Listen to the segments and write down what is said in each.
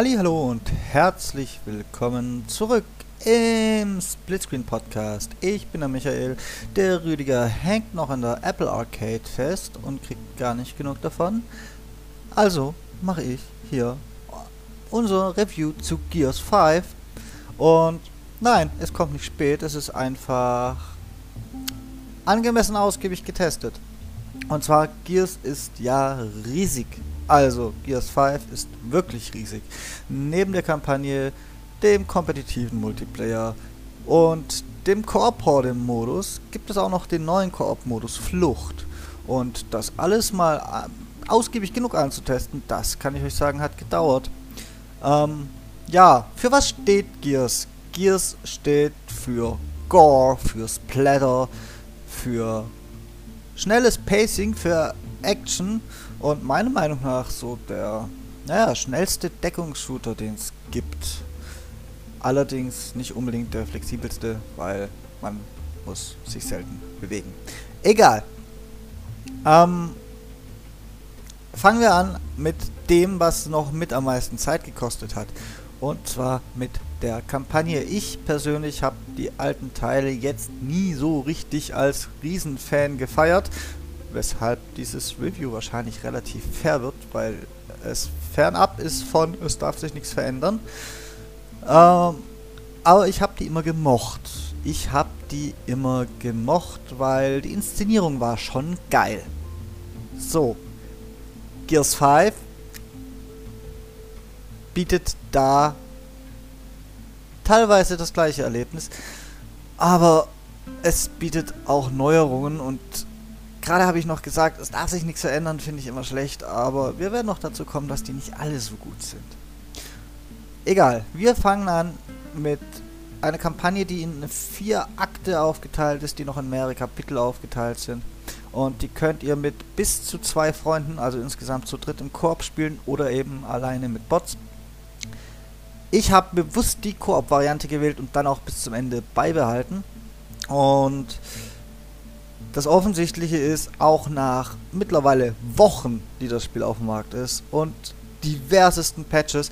Hallo und herzlich willkommen zurück im Splitscreen Podcast. Ich bin der Michael. Der Rüdiger hängt noch in der Apple Arcade fest und kriegt gar nicht genug davon. Also mache ich hier unser Review zu Gears 5. Und nein, es kommt nicht spät, es ist einfach angemessen ausgiebig getestet. Und zwar Gears ist ja riesig. Also, Gears 5 ist wirklich riesig. Neben der Kampagne, dem kompetitiven Multiplayer und dem Koop-Horde-Modus gibt es auch noch den neuen Koop-Modus Flucht. Und das alles mal äh, ausgiebig genug anzutesten, das kann ich euch sagen, hat gedauert. Ähm, ja, für was steht Gears? Gears steht für Gore, für Splatter, für schnelles Pacing, für Action und meiner Meinung nach so der naja, schnellste Deckungsshooter, den es gibt. Allerdings nicht unbedingt der flexibelste, weil man muss sich selten bewegen. Egal. Ähm, fangen wir an mit dem, was noch mit am meisten Zeit gekostet hat. Und zwar mit der Kampagne. Ich persönlich habe die alten Teile jetzt nie so richtig als Riesenfan gefeiert weshalb dieses Review wahrscheinlich relativ fair wird, weil es fernab ist von, es darf sich nichts verändern. Ähm, aber ich habe die immer gemocht. Ich habe die immer gemocht, weil die Inszenierung war schon geil. So, Gears 5 bietet da teilweise das gleiche Erlebnis, aber es bietet auch Neuerungen und Gerade habe ich noch gesagt, es darf sich nichts verändern, finde ich immer schlecht, aber wir werden noch dazu kommen, dass die nicht alle so gut sind. Egal, wir fangen an mit einer Kampagne, die in vier Akte aufgeteilt ist, die noch in mehrere Kapitel aufgeteilt sind. Und die könnt ihr mit bis zu zwei Freunden, also insgesamt zu dritt im Koop spielen oder eben alleine mit Bots. Ich habe bewusst die Koop-Variante gewählt und dann auch bis zum Ende beibehalten. Und das Offensichtliche ist, auch nach mittlerweile Wochen, die das Spiel auf dem Markt ist und diversesten Patches,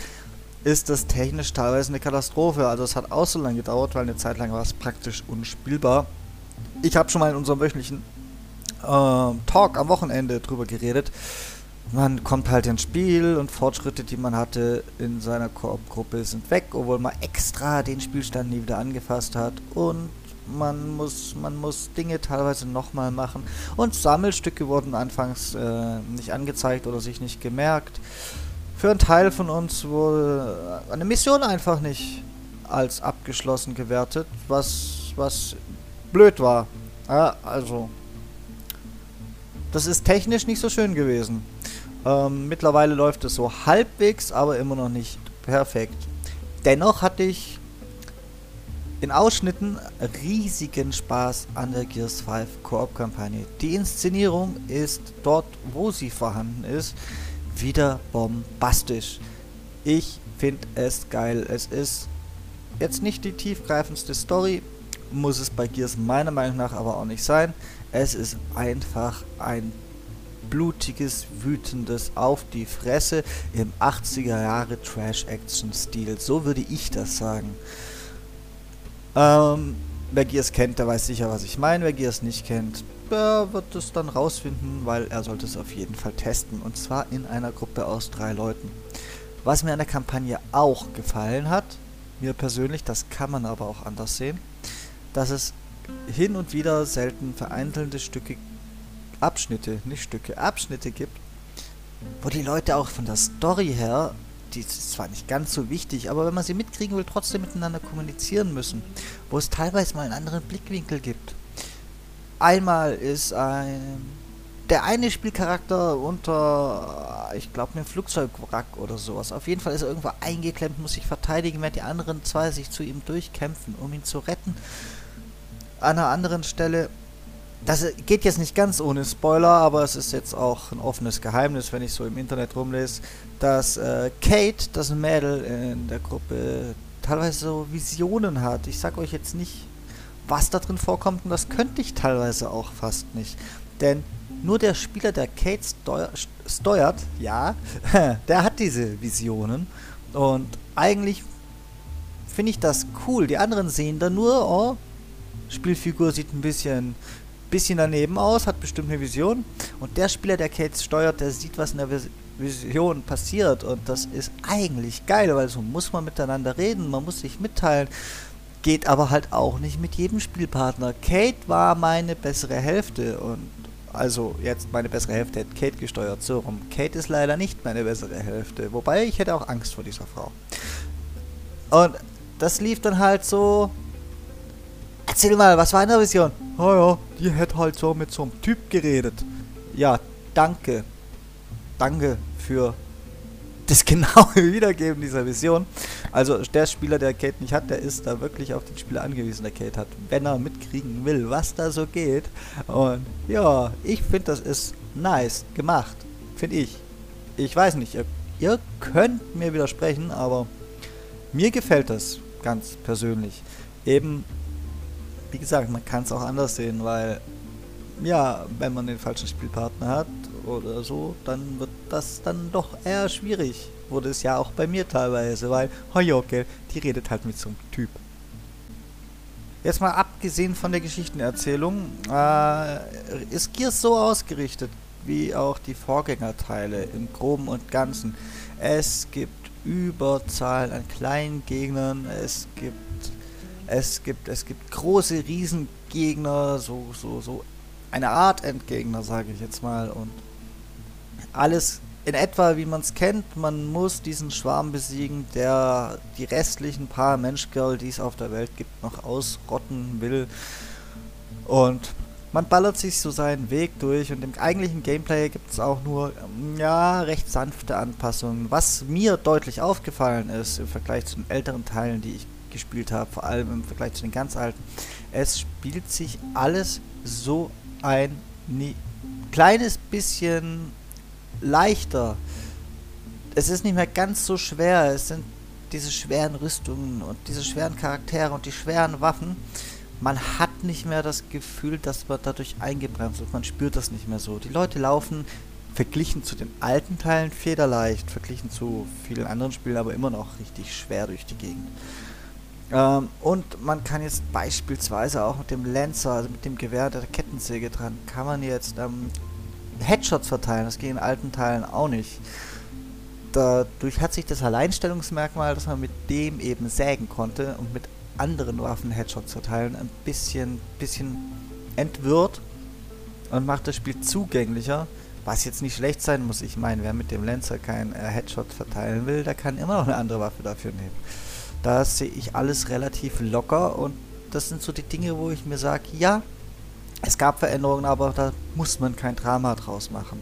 ist das technisch teilweise eine Katastrophe. Also es hat auch so lange gedauert, weil eine Zeit lang war es praktisch unspielbar. Ich habe schon mal in unserem wöchentlichen äh, Talk am Wochenende drüber geredet. Man kommt halt ins Spiel und Fortschritte, die man hatte in seiner Koop-Gruppe, sind weg, obwohl man extra den Spielstand nie wieder angefasst hat. Und man muss, man muss Dinge teilweise nochmal machen. Und Sammelstücke wurden anfangs äh, nicht angezeigt oder sich nicht gemerkt. Für einen Teil von uns wurde eine Mission einfach nicht als abgeschlossen gewertet, was, was blöd war. Ja, also, das ist technisch nicht so schön gewesen. Ähm, mittlerweile läuft es so halbwegs, aber immer noch nicht perfekt. Dennoch hatte ich in Ausschnitten riesigen Spaß an der Gears 5 Koop-Kampagne. Die Inszenierung ist dort, wo sie vorhanden ist, wieder bombastisch. Ich finde es geil. Es ist jetzt nicht die tiefgreifendste Story, muss es bei Gears meiner Meinung nach aber auch nicht sein. Es ist einfach ein blutiges, wütendes Auf die Fresse im 80er Jahre Trash-Action-Stil. So würde ich das sagen. Ähm, wer Gears kennt, der weiß sicher, was ich meine. Wer Gears nicht kennt, der wird es dann rausfinden, weil er sollte es auf jeden Fall testen. Und zwar in einer Gruppe aus drei Leuten. Was mir an der Kampagne auch gefallen hat, mir persönlich, das kann man aber auch anders sehen, dass es hin und wieder selten vereinzelte Stücke, Abschnitte, nicht Stücke, Abschnitte gibt, wo die Leute auch von der Story her die ist zwar nicht ganz so wichtig, aber wenn man sie mitkriegen will, trotzdem miteinander kommunizieren müssen, wo es teilweise mal einen anderen Blickwinkel gibt. Einmal ist ein der eine Spielcharakter unter, ich glaube, einem Flugzeugwrack oder sowas. Auf jeden Fall ist er irgendwo eingeklemmt, muss sich verteidigen, während die anderen zwei sich zu ihm durchkämpfen, um ihn zu retten. An einer anderen Stelle das geht jetzt nicht ganz ohne Spoiler, aber es ist jetzt auch ein offenes Geheimnis, wenn ich so im Internet rumlese, dass äh, Kate, das Mädel in der Gruppe, teilweise so Visionen hat. Ich sag euch jetzt nicht, was da drin vorkommt und das könnte ich teilweise auch fast nicht. Denn nur der Spieler, der Kate steuert, ja, der hat diese Visionen Und eigentlich finde ich das cool. Die anderen sehen dann nur, oh, Spielfigur sieht ein bisschen, bisschen daneben aus, hat bestimmt eine Vision. Und der Spieler, der Kate steuert, der sieht, was in der Vision passiert. Und das ist eigentlich geil, weil so muss man miteinander reden, man muss sich mitteilen. Geht aber halt auch nicht mit jedem Spielpartner. Kate war meine bessere Hälfte und also jetzt meine bessere Hälfte hätte Kate gesteuert, so rum. Kate ist leider nicht meine bessere Hälfte, wobei ich hätte auch Angst vor dieser Frau. Und das lief dann halt so. Erzähl mal, was war in der Vision? Oh ja, die hätte halt so mit so einem Typ geredet. Ja, danke. Danke für das genaue Wiedergeben dieser Vision. Also der Spieler, der Kate nicht hat, der ist da wirklich auf den Spieler angewiesen, der Kate hat, wenn er mitkriegen will, was da so geht. Und ja, ich finde, das ist nice gemacht. Finde ich. Ich weiß nicht, ihr, ihr könnt mir widersprechen, aber mir gefällt das ganz persönlich. Eben, wie gesagt, man kann es auch anders sehen, weil ja, wenn man den falschen Spielpartner hat oder so, dann wird das dann doch eher schwierig. Wurde es ja auch bei mir teilweise, weil, okay, die redet halt mit so einem Typ. Jetzt mal abgesehen von der Geschichtenerzählung, äh, ist Gears so ausgerichtet, wie auch die Vorgängerteile im Groben und Ganzen. Es gibt Überzahl an kleinen Gegnern, es gibt es gibt es gibt große Riesengegner, so so so eine Art Endgegner, sage ich jetzt mal und alles in etwa wie man es kennt, man muss diesen Schwarm besiegen, der die restlichen paar Menschgirl, die es auf der Welt gibt, noch ausrotten will. Und man ballert sich so seinen Weg durch und im eigentlichen Gameplay gibt es auch nur, ähm, ja, recht sanfte Anpassungen. Was mir deutlich aufgefallen ist im Vergleich zu den älteren Teilen, die ich gespielt habe, vor allem im Vergleich zu den ganz alten, es spielt sich alles so ein kleines bisschen leichter. Es ist nicht mehr ganz so schwer. Es sind diese schweren Rüstungen und diese schweren Charaktere und die schweren Waffen man hat nicht mehr das Gefühl, dass man dadurch eingebremst wird. Man spürt das nicht mehr so. Die Leute laufen verglichen zu den alten Teilen federleicht, verglichen zu vielen anderen Spielen, aber immer noch richtig schwer durch die Gegend. Ähm, und man kann jetzt beispielsweise auch mit dem Lancer, also mit dem Gewehr der Kettensäge dran, kann man jetzt ähm, Headshots verteilen. Das geht in alten Teilen auch nicht. Dadurch hat sich das Alleinstellungsmerkmal, dass man mit dem eben sägen konnte und mit anderen Waffen Headshots verteilen ein bisschen, bisschen entwirrt und macht das Spiel zugänglicher. Was jetzt nicht schlecht sein muss. Ich meine, wer mit dem Lancer kein äh, Headshot verteilen will, der kann immer noch eine andere Waffe dafür nehmen. Da sehe ich alles relativ locker und das sind so die Dinge, wo ich mir sage, ja, es gab Veränderungen, aber da muss man kein Drama draus machen.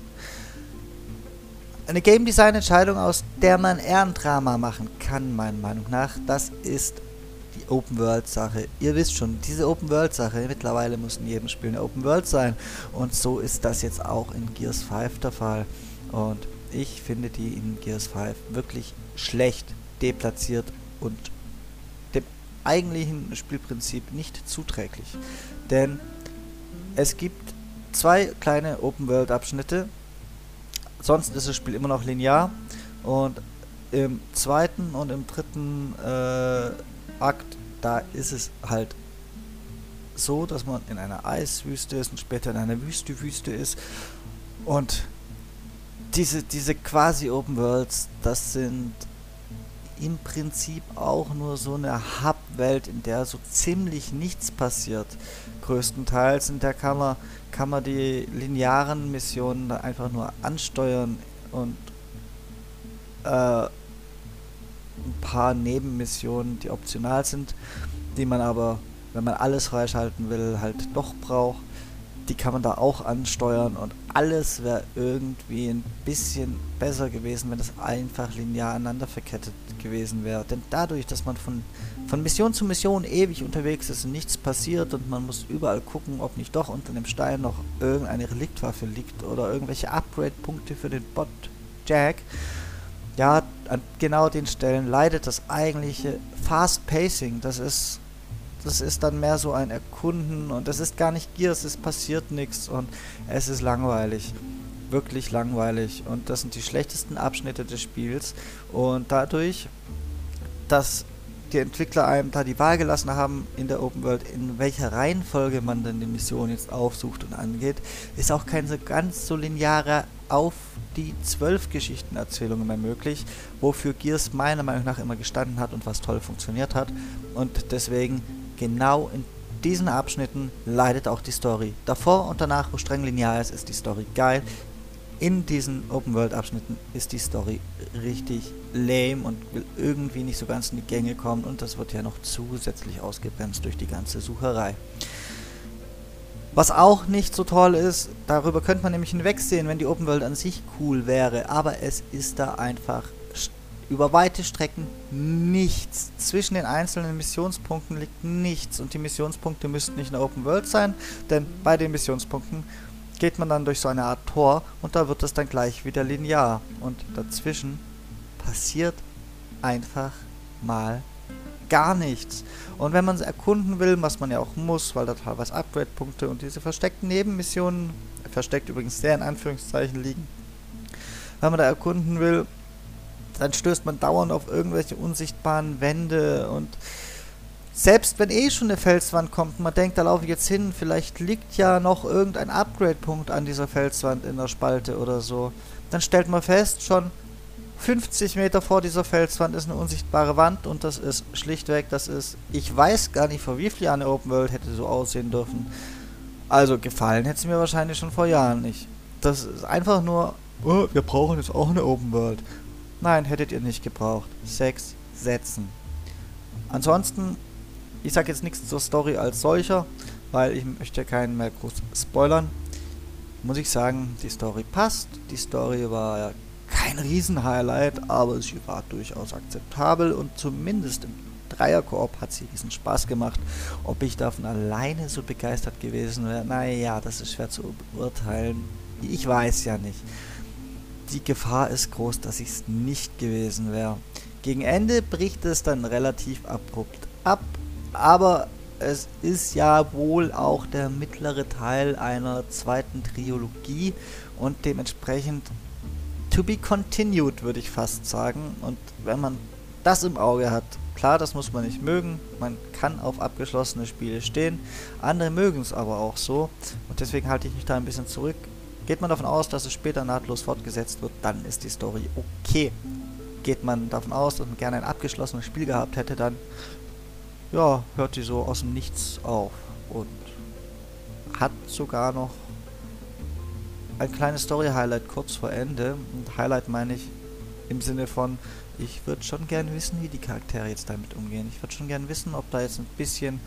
Eine Game Design Entscheidung, aus der man eher ein Drama machen kann, meiner Meinung nach, das ist die Open World Sache. Ihr wisst schon, diese Open World Sache, mittlerweile muss in jedem Spiel eine Open World sein. Und so ist das jetzt auch in Gears 5 der Fall. Und ich finde die in Gears 5 wirklich schlecht deplatziert und eigentlichen Spielprinzip nicht zuträglich. Denn es gibt zwei kleine Open World Abschnitte. Sonst ist das Spiel immer noch linear. Und im zweiten und im dritten äh, Akt, da ist es halt so, dass man in einer Eiswüste ist und später in einer Wüste-Wüste ist. Und diese, diese quasi Open Worlds, das sind im Prinzip auch nur so eine Hub-Welt, in der so ziemlich nichts passiert. Größtenteils. In der kann man, kann man die linearen Missionen einfach nur ansteuern und äh, ein paar Nebenmissionen, die optional sind, die man aber, wenn man alles freischalten will, halt doch braucht. Die kann man da auch ansteuern und alles wäre irgendwie ein bisschen besser gewesen, wenn es einfach linear aneinander verkettet gewesen wäre. Denn dadurch, dass man von, von Mission zu Mission ewig unterwegs ist und nichts passiert und man muss überall gucken, ob nicht doch unter dem Stein noch irgendeine Reliktwaffe liegt oder irgendwelche Upgrade-Punkte für den Bot Jack, ja, an genau den Stellen leidet das eigentliche Fast Pacing. Das ist, das ist dann mehr so ein Erkunden und das ist gar nicht Gears, es passiert nichts und es ist langweilig. wirklich langweilig und das sind die schlechtesten Abschnitte des Spiels und dadurch, dass die Entwickler einem da die Wahl gelassen haben in der Open World, in welcher Reihenfolge man denn die Mission jetzt aufsucht und angeht, ist auch kein so ganz so linearer auf die zwölf Geschichtenerzählungen mehr möglich, wofür Gears meiner Meinung nach immer gestanden hat und was toll funktioniert hat. Und deswegen genau in diesen Abschnitten leidet auch die Story. Davor und danach, wo streng linear ist, ist die Story geil. In diesen Open-World-Abschnitten ist die Story richtig lame und will irgendwie nicht so ganz in die Gänge kommen und das wird ja noch zusätzlich ausgebremst durch die ganze Sucherei. Was auch nicht so toll ist, darüber könnte man nämlich hinwegsehen, wenn die Open World an sich cool wäre, aber es ist da einfach über weite Strecken nichts. Zwischen den einzelnen Missionspunkten liegt nichts und die Missionspunkte müssten nicht in der Open World sein, denn bei den Missionspunkten geht man dann durch so eine Art Tor und da wird es dann gleich wieder linear und dazwischen passiert einfach mal gar nichts. Und wenn man es erkunden will, was man ja auch muss, weil da teilweise Upgrade-Punkte und diese versteckten Nebenmissionen, versteckt übrigens sehr in Anführungszeichen liegen, wenn man da erkunden will, dann stößt man dauernd auf irgendwelche unsichtbaren Wände und selbst wenn eh schon eine Felswand kommt man denkt, da laufe ich jetzt hin, vielleicht liegt ja noch irgendein Upgrade-Punkt an dieser Felswand in der Spalte oder so, dann stellt man fest, schon 50 Meter vor dieser Felswand ist eine unsichtbare Wand und das ist schlichtweg, das ist, ich weiß gar nicht, vor wie vielen Jahren eine Open World hätte so aussehen dürfen. Also gefallen hätte es mir wahrscheinlich schon vor Jahren nicht. Das ist einfach nur, oh, wir brauchen jetzt auch eine Open World. Nein, hättet ihr nicht gebraucht. Sechs Sätzen. Ansonsten, ich sage jetzt nichts zur Story als solcher, weil ich möchte keinen mehr groß spoilern. Muss ich sagen, die Story passt. Die Story war ja kein Riesen-Highlight, aber sie war durchaus akzeptabel und zumindest im Dreier-Koop hat sie diesen Spaß gemacht. Ob ich davon alleine so begeistert gewesen wäre, naja, das ist schwer zu beurteilen. Ich weiß ja nicht die Gefahr ist groß, dass ich es nicht gewesen wäre. Gegen Ende bricht es dann relativ abrupt ab, aber es ist ja wohl auch der mittlere Teil einer zweiten Trilogie und dementsprechend to be continued, würde ich fast sagen. Und wenn man das im Auge hat, klar, das muss man nicht mögen, man kann auf abgeschlossene Spiele stehen, andere mögen es aber auch so und deswegen halte ich mich da ein bisschen zurück Geht man davon aus, dass es später nahtlos fortgesetzt wird, dann ist die Story okay. Geht man davon aus, dass man gerne ein abgeschlossenes Spiel gehabt hätte, dann ja, hört die so aus dem Nichts auf und hat sogar noch ein kleines Story-Highlight kurz vor Ende. Und Highlight meine ich im Sinne von, ich würde schon gern wissen, wie die Charaktere jetzt damit umgehen. Ich würde schon gern wissen, ob da jetzt ein bisschen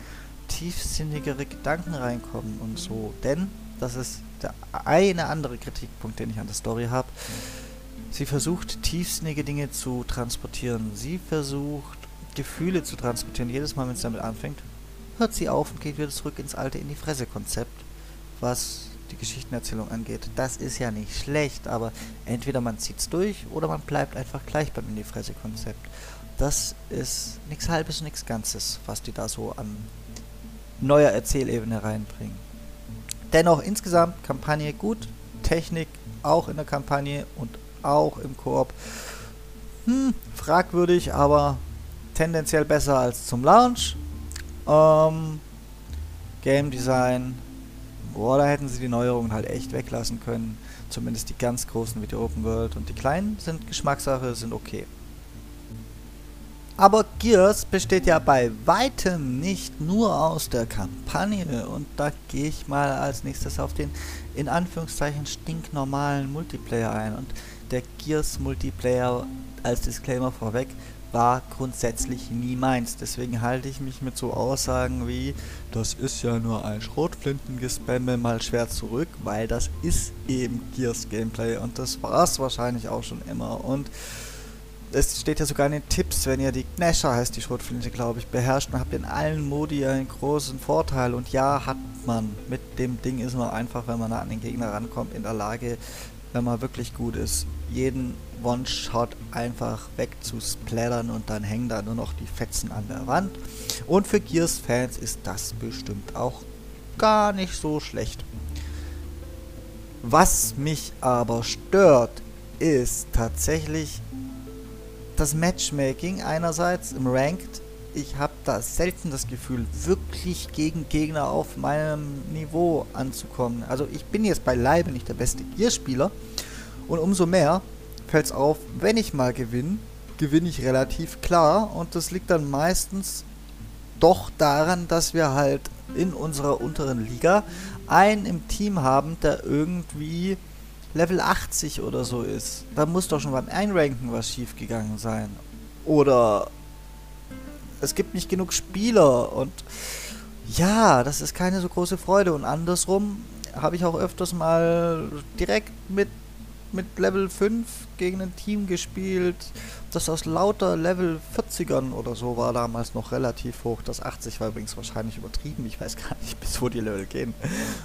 tiefsinnigere Gedanken reinkommen und so. Denn das ist der eine andere Kritikpunkt, den ich an der Story habe. Sie versucht tiefsinnige Dinge zu transportieren. Sie versucht Gefühle zu transportieren. Jedes Mal, wenn es damit anfängt, hört sie auf und geht wieder zurück ins alte in die Fresse-Konzept, was die Geschichtenerzählung angeht. Das ist ja nicht schlecht, aber entweder man zieht es durch oder man bleibt einfach gleich beim in die Fresse-Konzept. Das ist nichts Halbes nichts Ganzes, was die da so an neuer Erzählebene reinbringen. Dennoch insgesamt Kampagne gut, Technik auch in der Kampagne und auch im Koop. Hm, fragwürdig, aber tendenziell besser als zum Launch. Ähm, Game Design, boah, da hätten sie die Neuerungen halt echt weglassen können. Zumindest die ganz großen wie die Open World und die kleinen sind Geschmackssache, sind okay. Aber Gears besteht ja bei weitem nicht nur aus der Kampagne. Und da gehe ich mal als nächstes auf den in Anführungszeichen stinknormalen Multiplayer ein. Und der Gears Multiplayer als Disclaimer vorweg war grundsätzlich nie meins. Deswegen halte ich mich mit so Aussagen wie, das ist ja nur ein Schrotflintengespamme mal schwer zurück, weil das ist eben Gears Gameplay. Und das war es wahrscheinlich auch schon immer. Und es steht ja sogar in den Tipps, wenn ihr die Gnasher heißt die Schrotflinte, glaube ich, beherrscht, dann habt ihr in allen Modi einen großen Vorteil. Und ja, hat man. Mit dem Ding ist man einfach, wenn man an den Gegner rankommt, in der Lage, wenn man wirklich gut ist, jeden One-Shot einfach wegzusplattern und dann hängen da nur noch die Fetzen an der Wand. Und für Gears-Fans ist das bestimmt auch gar nicht so schlecht. Was mich aber stört, ist tatsächlich das Matchmaking einerseits im Ranked. Ich habe da selten das Gefühl, wirklich gegen Gegner auf meinem Niveau anzukommen. Also ich bin jetzt beileibe nicht der beste Gear-Spieler. Und umso mehr fällt es auf, wenn ich mal gewinne, gewinne ich relativ klar. Und das liegt dann meistens doch daran, dass wir halt in unserer unteren Liga einen im Team haben, der irgendwie Level 80 oder so ist. Da muss doch schon beim Einranken was schiefgegangen sein. Oder es gibt nicht genug Spieler und ja, das ist keine so große Freude. Und andersrum habe ich auch öfters mal direkt mit mit Level 5 gegen ein Team gespielt, das aus lauter Level 40ern oder so war damals noch relativ hoch. Das 80 war übrigens wahrscheinlich übertrieben. Ich weiß gar nicht, bis wo die Level gehen.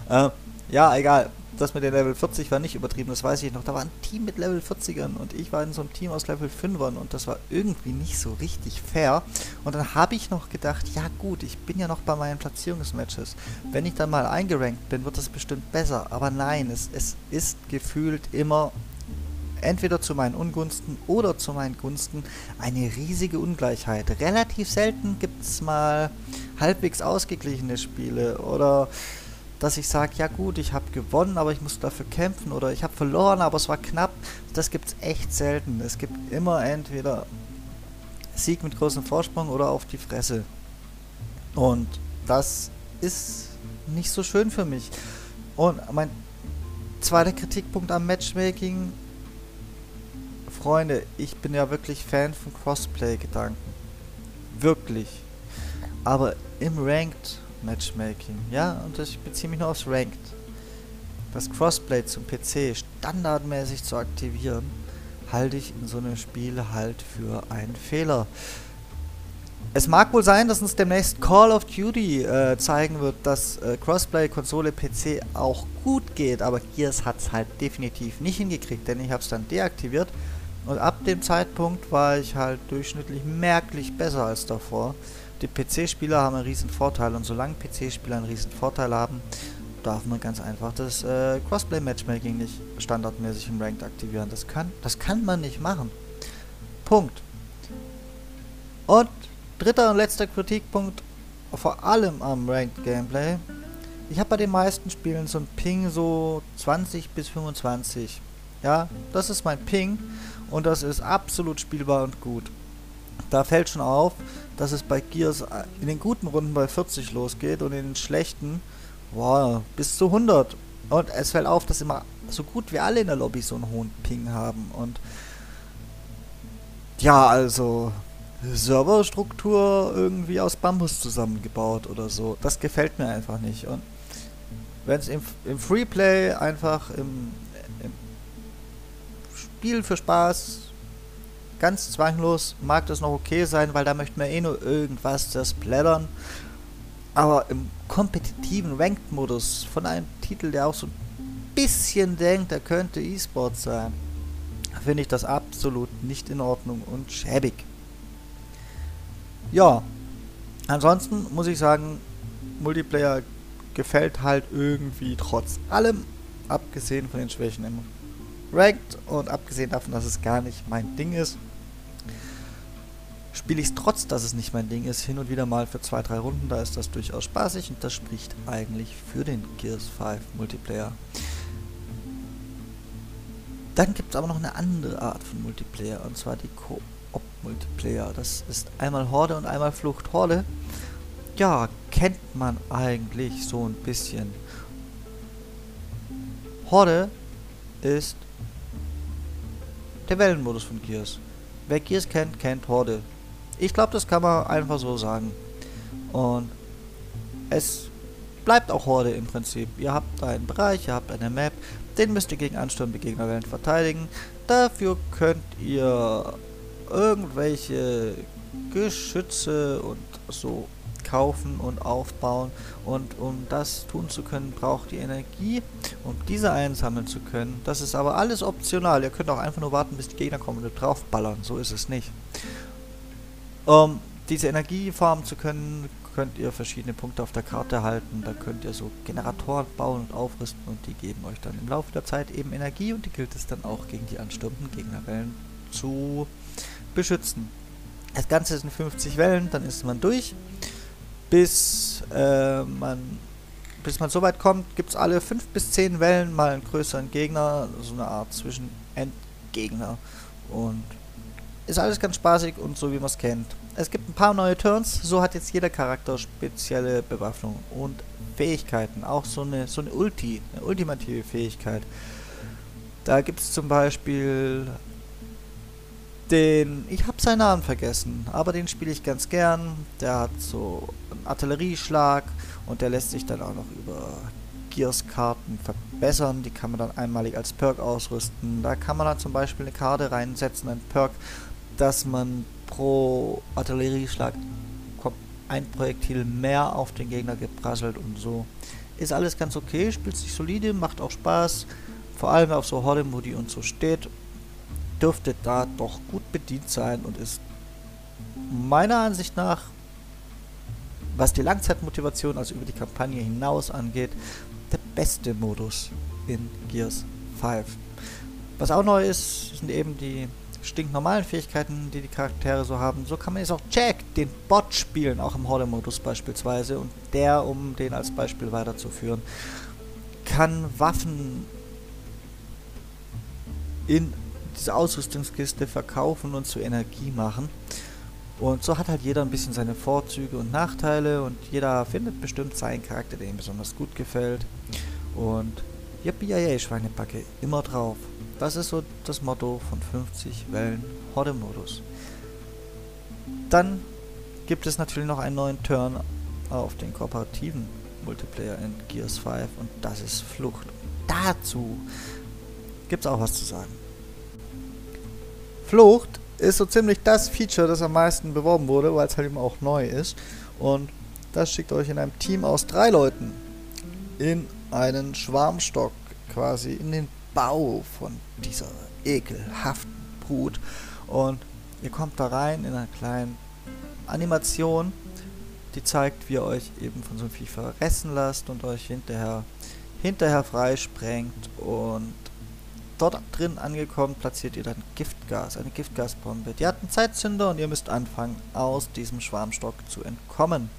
Äh, ja, egal. Das mit den Level 40 war nicht übertrieben, das weiß ich noch. Da war ein Team mit Level 40ern und ich war in so einem Team aus Level 5ern und das war irgendwie nicht so richtig fair. Und dann habe ich noch gedacht, ja gut, ich bin ja noch bei meinen Platzierungsmatches. Wenn ich dann mal eingerankt bin, wird das bestimmt besser. Aber nein, es, es ist gefühlt immer entweder zu meinen Ungunsten oder zu meinen Gunsten eine riesige Ungleichheit. Relativ selten gibt es mal halbwegs ausgeglichene Spiele oder dass ich sage, ja gut, ich habe gewonnen, aber ich muss dafür kämpfen oder ich habe verloren, aber es war knapp. Das gibt es echt selten. Es gibt immer entweder Sieg mit großem Vorsprung oder auf die Fresse. Und das ist nicht so schön für mich. Und mein zweiter Kritikpunkt am Matchmaking, Freunde, ich bin ja wirklich Fan von Crossplay-Gedanken. Wirklich. Aber im Ranked Matchmaking. Ja, und ich beziehe mich nur aufs Ranked. Das Crossplay zum PC standardmäßig zu aktivieren, halte ich in so einem Spiel halt für einen Fehler. Es mag wohl sein, dass uns demnächst Call of Duty äh, zeigen wird, dass äh, Crossplay Konsole PC auch gut geht, aber Gears hat es halt definitiv nicht hingekriegt, denn ich habe es dann deaktiviert und ab dem Zeitpunkt war ich halt durchschnittlich merklich besser als davor die PC-Spieler haben einen riesen Vorteil und solange PC-Spieler einen riesen Vorteil haben, darf man ganz einfach das äh, Crossplay-Matchmaking nicht standardmäßig im Ranked aktivieren. Das kann, das kann man nicht machen. Punkt. Und dritter und letzter Kritikpunkt, vor allem am Ranked Gameplay. Ich habe bei den meisten Spielen so ein Ping so 20 bis 25. Ja, das ist mein Ping und das ist absolut spielbar und gut. Da fällt schon auf, dass es bei Gears in den guten Runden bei 40 losgeht und in den schlechten wow, bis zu 100. Und es fällt auf, dass immer so gut wie alle in der Lobby so einen hohen Ping haben. Und ja, also Serverstruktur irgendwie aus Bambus zusammengebaut oder so. Das gefällt mir einfach nicht. Und wenn es im, im Freeplay einfach im, im Spiel für Spaß ganz zwanglos mag das noch okay sein, weil da möchten wir eh nur irgendwas zersplattern. Aber im kompetitiven Ranked-Modus von einem Titel, der auch so ein bisschen denkt, er könnte E-Sport sein, finde ich das absolut nicht in Ordnung und schäbig. Ja, ansonsten muss ich sagen, Multiplayer gefällt halt irgendwie trotz allem, abgesehen von den Schwächen im Ranked und abgesehen davon, dass es gar nicht mein Ding ist spiele ich es trotz, dass es nicht mein Ding ist, hin und wieder mal für zwei, drei Runden. Da ist das durchaus spaßig und das spricht eigentlich für den Gears 5 Multiplayer. Dann gibt es aber noch eine andere Art von Multiplayer und zwar die Koop-Multiplayer. Das ist einmal Horde und einmal Flucht Horde. Ja, kennt man eigentlich so ein bisschen. Horde ist der Wellenmodus von Gears. Wer Gears kennt, kennt Horde. Ich glaube, das kann man einfach so sagen. Und es bleibt auch Horde im Prinzip. Ihr habt einen Bereich, ihr habt eine Map, den müsst ihr gegen anstürmende Gegnerwellen verteidigen. Dafür könnt ihr irgendwelche Geschütze und so kaufen und aufbauen und um das tun zu können, braucht ihr Energie, um diese einsammeln zu können. Das ist aber alles optional. Ihr könnt auch einfach nur warten, bis die Gegner kommen und draufballern. So ist es nicht. Um diese Energie farmen zu können, könnt ihr verschiedene Punkte auf der Karte halten. Da könnt ihr so Generatoren bauen und aufrüsten und die geben euch dann im Laufe der Zeit eben Energie und die gilt es dann auch gegen die anstürmenden Gegnerwellen zu beschützen. Das Ganze sind 50 Wellen, dann ist man durch. Bis äh, man bis man so weit kommt, gibt es alle 5 bis 10 Wellen mal einen größeren Gegner, so eine Art Zwischen-Endgegner. Und ist alles ganz spaßig und so wie man es kennt. Es gibt ein paar neue Turns, so hat jetzt jeder Charakter spezielle Bewaffnung und Fähigkeiten. Auch so eine, so eine Ulti, eine ultimative Fähigkeit. Da gibt es zum Beispiel den, ich habe seinen Namen vergessen, aber den spiele ich ganz gern. Der hat so einen Artillerieschlag und der lässt sich dann auch noch über Gears-Karten verbessern. Die kann man dann einmalig als Perk ausrüsten. Da kann man dann zum Beispiel eine Karte reinsetzen, ein Perk, dass man pro Artillerieschlag ein Projektil mehr auf den Gegner geprasselt und so. Ist alles ganz okay, spielt sich solide, macht auch Spaß. Vor allem auf so Horde-Modi und so steht, dürfte da doch gut bedient sein und ist meiner Ansicht nach, was die Langzeitmotivation, also über die Kampagne hinaus angeht, der beste Modus in Gears 5. Was auch neu ist, sind eben die stinknormalen Fähigkeiten, die die Charaktere so haben. So kann man jetzt auch Jack, den Bot, spielen, auch im Horde-Modus beispielsweise. Und der, um den als Beispiel weiterzuführen, kann Waffen in diese Ausrüstungskiste verkaufen und zu Energie machen. Und so hat halt jeder ein bisschen seine Vorzüge und Nachteile und jeder findet bestimmt seinen Charakter, der ihm besonders gut gefällt. Und Yippie Schweinebacke, immer drauf. Das ist so das Motto von 50 Wellen Horde-Modus. Dann gibt es natürlich noch einen neuen Turn auf den kooperativen Multiplayer in Gears 5 und das ist Flucht. Dazu gibt es auch was zu sagen. Flucht ist so ziemlich das Feature, das am meisten beworben wurde, weil es halt eben auch neu ist. Und das schickt euch in einem Team aus drei Leuten in einen Schwarmstock quasi in den Bau von dieser ekelhaften Brut. Und ihr kommt da rein in einer kleinen Animation, die zeigt, wie ihr euch eben von so einem Vieh verressen lasst und euch hinterher, hinterher freisprengt. Und dort drin angekommen, platziert ihr dann Giftgas, eine Giftgasbombe. Die hat einen Zeitzünder und ihr müsst anfangen, aus diesem Schwarmstock zu entkommen.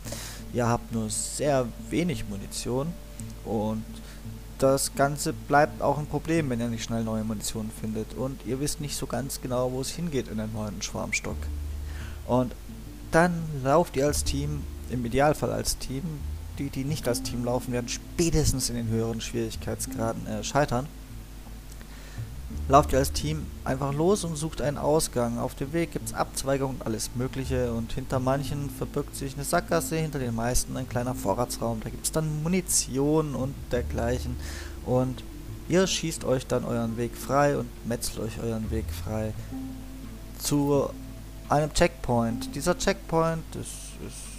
Ihr habt nur sehr wenig Munition und das Ganze bleibt auch ein Problem, wenn ihr nicht schnell neue Munition findet. Und ihr wisst nicht so ganz genau, wo es hingeht in den neuen Schwarmstock. Und dann lauft ihr als Team, im Idealfall als Team, die, die nicht als Team laufen, werden spätestens in den höheren Schwierigkeitsgraden äh, scheitern lauft ihr als Team einfach los und sucht einen Ausgang. Auf dem Weg gibt es Abzweigungen und alles Mögliche und hinter manchen verbirgt sich eine Sackgasse, hinter den meisten ein kleiner Vorratsraum. Da gibt es dann Munition und dergleichen und ihr schießt euch dann euren Weg frei und metzelt euch euren Weg frei zu einem Checkpoint. Dieser Checkpoint ist, ist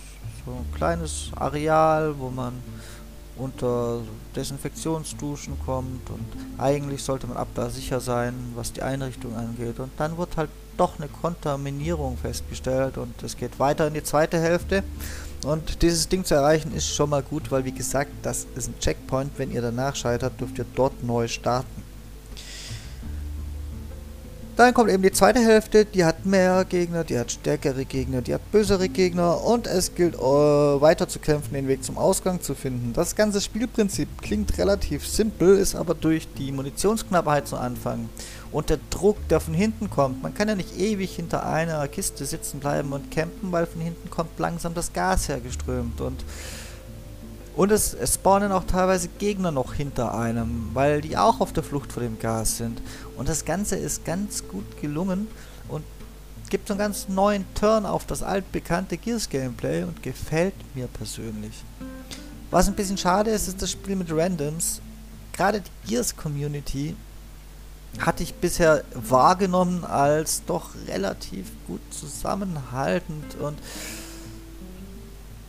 so ein kleines Areal, wo man unter Desinfektionsduschen kommt und eigentlich sollte man abwehrsicher sein, was die Einrichtung angeht. Und dann wird halt doch eine Kontaminierung festgestellt und es geht weiter in die zweite Hälfte. Und dieses Ding zu erreichen ist schon mal gut, weil wie gesagt, das ist ein Checkpoint. Wenn ihr danach scheitert, dürft ihr dort neu starten. Dann kommt eben die zweite Hälfte, die hat mehr Gegner, die hat stärkere Gegner, die hat bösere Gegner und es gilt äh, weiter zu kämpfen, den Weg zum Ausgang zu finden. Das ganze Spielprinzip klingt relativ simpel, ist aber durch die Munitionsknappheit zu Anfang und der Druck, der von hinten kommt. Man kann ja nicht ewig hinter einer Kiste sitzen bleiben und campen, weil von hinten kommt langsam das Gas hergeströmt und und es, es, spawnen auch teilweise Gegner noch hinter einem, weil die auch auf der Flucht vor dem Gas sind. Und das Ganze ist ganz gut gelungen und gibt so einen ganz neuen Turn auf das altbekannte Gears-Gameplay und gefällt mir persönlich. Was ein bisschen schade ist, ist das Spiel mit Randoms. Gerade die Gears-Community hatte ich bisher wahrgenommen als doch relativ gut zusammenhaltend und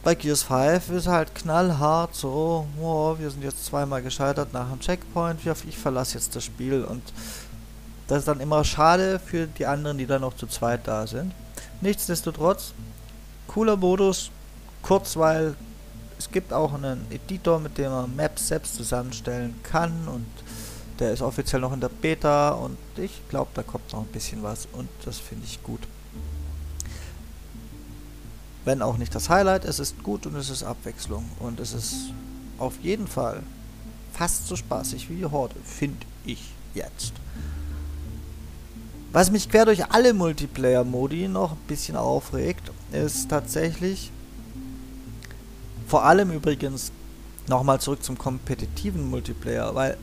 bei Gears 5 ist halt knallhart so, oh, wir sind jetzt zweimal gescheitert nach einem Checkpoint, ich verlasse jetzt das Spiel und das ist dann immer schade für die anderen, die dann noch zu zweit da sind. Nichtsdestotrotz, cooler Modus, Kurzweil, es gibt auch einen Editor, mit dem man Maps selbst zusammenstellen kann und der ist offiziell noch in der Beta und ich glaube, da kommt noch ein bisschen was und das finde ich gut. Wenn auch nicht das Highlight, es ist gut und es ist Abwechslung und es ist auf jeden Fall fast so spaßig wie die Horde, finde ich jetzt. Was mich quer durch alle Multiplayer-Modi noch ein bisschen aufregt, ist tatsächlich vor allem übrigens nochmal zurück zum kompetitiven Multiplayer, weil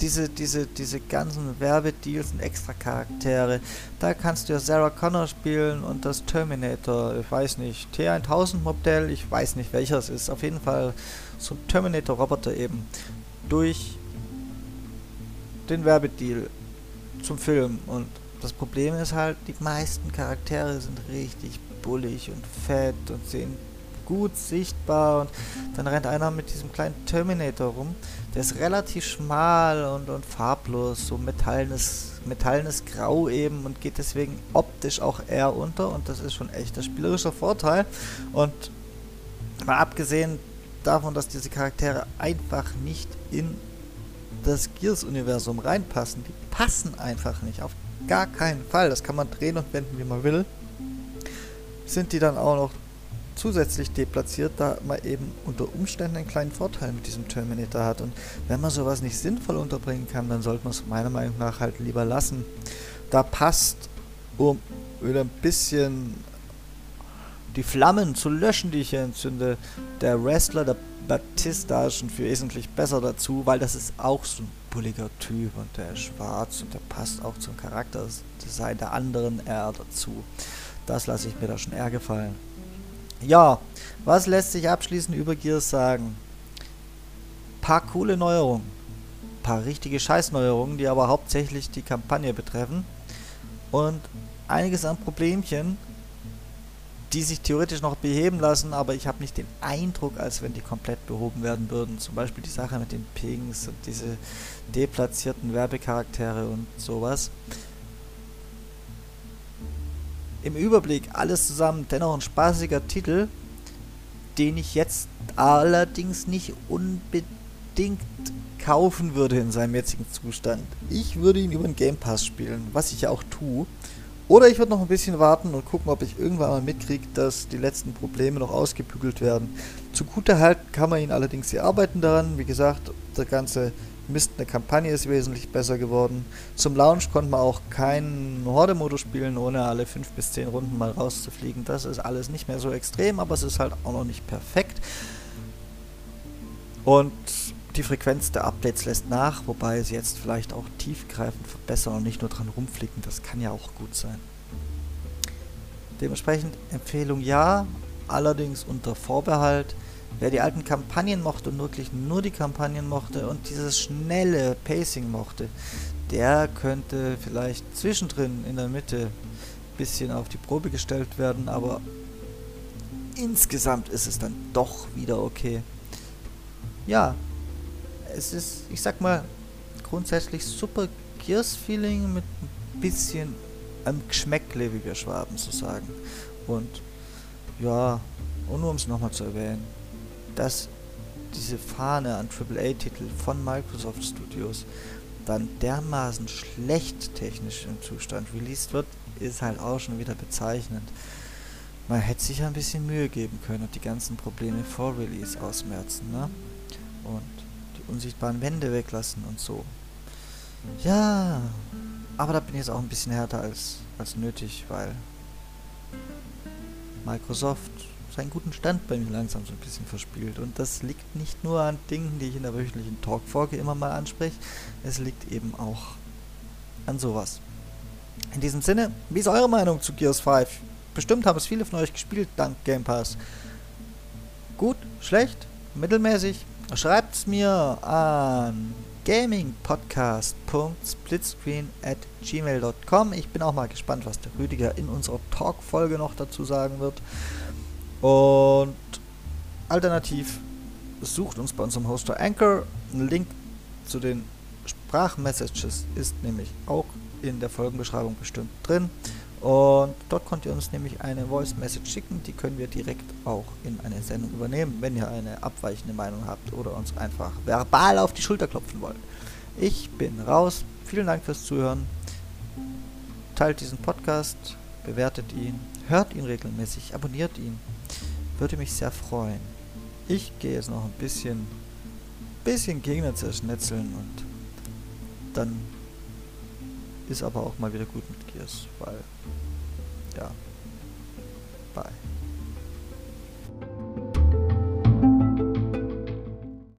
diese, diese, diese ganzen Werbedeals und extra Charaktere, da kannst du ja Sarah Connor spielen und das Terminator, ich weiß nicht, T1000 Modell, ich weiß nicht welcher es ist, auf jeden Fall so ein Terminator-Roboter eben, durch den Werbedeal zum Film. Und das Problem ist halt, die meisten Charaktere sind richtig bullig und fett und sehen gut sichtbar und dann rennt einer mit diesem kleinen Terminator rum. Der ist relativ schmal und, und farblos, so metallenes, metallenes Grau eben und geht deswegen optisch auch eher unter und das ist schon echt der spielerische Vorteil. Und mal abgesehen davon, dass diese Charaktere einfach nicht in das Gears-Universum reinpassen, die passen einfach nicht, auf gar keinen Fall. Das kann man drehen und wenden, wie man will. Sind die dann auch noch zusätzlich deplatziert, da man eben unter Umständen einen kleinen Vorteil mit diesem Terminator hat. Und wenn man sowas nicht sinnvoll unterbringen kann, dann sollte man es meiner Meinung nach halt lieber lassen. Da passt, um wieder ein bisschen die Flammen zu löschen, die ich hier entzünde, der Wrestler, der Batista, schon für wesentlich besser dazu, weil das ist auch so ein bulliger Typ und der ist schwarz und der passt auch zum Charakterdesign der anderen eher dazu. Das lasse ich mir da schon eher gefallen. Ja, was lässt sich abschließend über Gears sagen? Paar coole Neuerungen. Paar richtige Scheißneuerungen, die aber hauptsächlich die Kampagne betreffen. Und einiges an Problemchen, die sich theoretisch noch beheben lassen, aber ich habe nicht den Eindruck, als wenn die komplett behoben werden würden. Zum Beispiel die Sache mit den Pings und diese deplatzierten Werbecharaktere und sowas im Überblick alles zusammen dennoch ein spaßiger Titel, den ich jetzt allerdings nicht unbedingt kaufen würde in seinem jetzigen Zustand. Ich würde ihn über den Game Pass spielen, was ich ja auch tue. Oder ich würde noch ein bisschen warten und gucken, ob ich irgendwann mal mitkriege, dass die letzten Probleme noch ausgebügelt werden. Zu guter halten kann man ihn allerdings, sie arbeiten daran. Wie gesagt, der ganze Mist, eine Kampagne ist wesentlich besser geworden. Zum Launch konnte man auch keinen Horde-Modus spielen, ohne alle 5 bis 10 Runden mal rauszufliegen. Das ist alles nicht mehr so extrem, aber es ist halt auch noch nicht perfekt. Und die Frequenz der Updates lässt nach, wobei sie jetzt vielleicht auch tiefgreifend verbessern und nicht nur dran rumflicken. Das kann ja auch gut sein. Dementsprechend Empfehlung ja, allerdings unter Vorbehalt. Wer die alten Kampagnen mochte und wirklich nur die Kampagnen mochte und dieses schnelle Pacing mochte, der könnte vielleicht zwischendrin in der Mitte ein bisschen auf die Probe gestellt werden, aber insgesamt ist es dann doch wieder okay. Ja, es ist, ich sag mal, grundsätzlich super Gears-Feeling mit ein bisschen einem Geschmäckle, wie wir Schwaben so sagen. Und ja, und nur um es nochmal zu erwähnen, dass diese Fahne an AAA-Titel von Microsoft Studios dann dermaßen schlecht technisch im Zustand released wird, ist halt auch schon wieder bezeichnend. Man hätte sich ein bisschen Mühe geben können und die ganzen Probleme vor Release ausmerzen, ne? Und die unsichtbaren Wände weglassen und so. Ja, aber da bin ich jetzt auch ein bisschen härter als, als nötig, weil Microsoft seinen guten Stand bei mir langsam so ein bisschen verspielt. Und das liegt nicht nur an Dingen, die ich in der wöchentlichen Talkfolge immer mal anspreche, es liegt eben auch an sowas. In diesem Sinne, wie ist eure Meinung zu Gears 5? Bestimmt haben es viele von euch gespielt dank Game Pass. Gut, schlecht, mittelmäßig? Schreibt es mir an gamingpodcast.splitscreen at gmail.com. Ich bin auch mal gespannt, was der Rüdiger in unserer Talk-Folge noch dazu sagen wird. Und alternativ sucht uns bei unserem Hoster Anchor. Ein Link zu den Sprachmessages ist nämlich auch in der Folgenbeschreibung bestimmt drin. Und dort könnt ihr uns nämlich eine Voice Message schicken, die können wir direkt auch in eine Sendung übernehmen, wenn ihr eine abweichende Meinung habt oder uns einfach verbal auf die Schulter klopfen wollt. Ich bin raus. Vielen Dank fürs Zuhören. Teilt diesen Podcast, bewertet ihn, hört ihn regelmäßig, abonniert ihn. Würde mich sehr freuen. Ich gehe jetzt noch ein bisschen, bisschen Gegner zerschnetzeln und dann ist aber auch mal wieder gut mit Gears, weil ja,